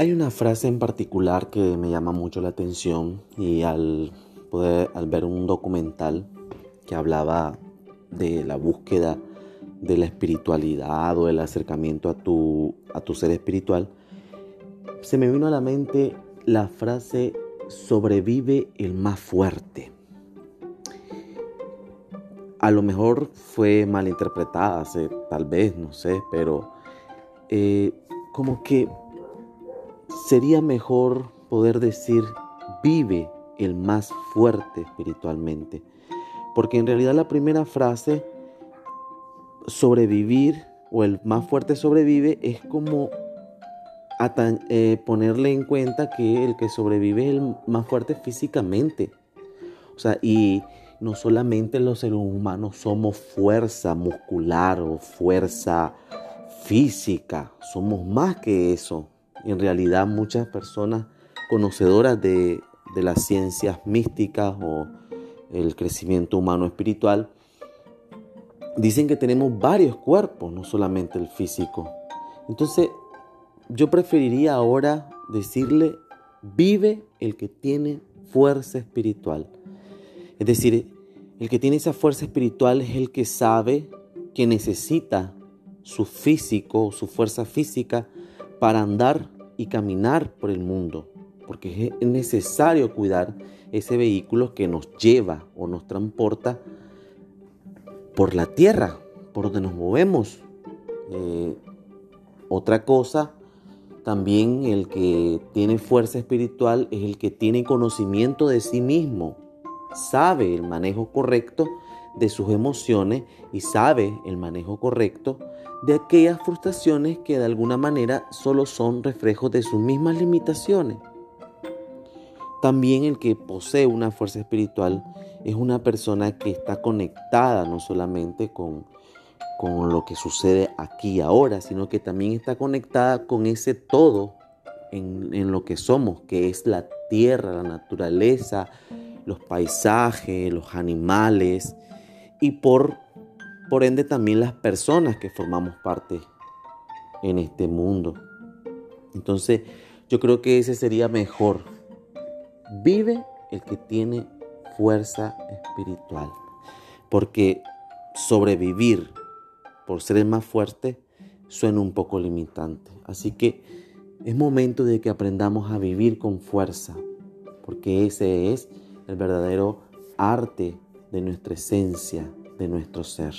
Hay una frase en particular que me llama mucho la atención y al, poder, al ver un documental que hablaba de la búsqueda de la espiritualidad o el acercamiento a tu, a tu ser espiritual, se me vino a la mente la frase sobrevive el más fuerte. A lo mejor fue malinterpretada, tal vez, no sé, pero eh, como que sería mejor poder decir vive el más fuerte espiritualmente. Porque en realidad la primera frase, sobrevivir o el más fuerte sobrevive, es como eh, ponerle en cuenta que el que sobrevive es el más fuerte físicamente. O sea, y no solamente los seres humanos somos fuerza muscular o fuerza física, somos más que eso en realidad muchas personas conocedoras de, las ciencias místicas o el crecimiento humano espiritual, dicen que tenemos varios cuerpos, no solamente el físico. Entonces, yo preferiría ahora decirle, vive el que tiene fuerza espiritual. Es decir, el que tiene esa fuerza espiritual es el que sabe que necesita su físico, su fuerza física para andar y caminar por el mundo, porque es necesario cuidar ese vehículo que nos lleva o nos transporta por la tierra, por donde nos movemos. Eh, otra cosa, también el que tiene fuerza espiritual es el que tiene conocimiento de sí mismo, sabe el manejo correcto de sus emociones y sabe el manejo correcto de aquellas frustraciones que de alguna manera solo son reflejos de sus mismas limitaciones. También el que posee una fuerza espiritual es una persona que está conectada no solamente con, con lo que sucede aquí y ahora, sino que también está conectada con ese todo en, en lo que somos, que es la tierra, la naturaleza, los paisajes, los animales, y por, por ende también las personas que formamos parte en este mundo. Entonces yo creo que ese sería mejor. Vive el que tiene fuerza espiritual. Porque sobrevivir por ser más fuerte suena un poco limitante. Así que es momento de que aprendamos a vivir con fuerza. Porque ese es el verdadero arte de nuestra esencia, de nuestro ser.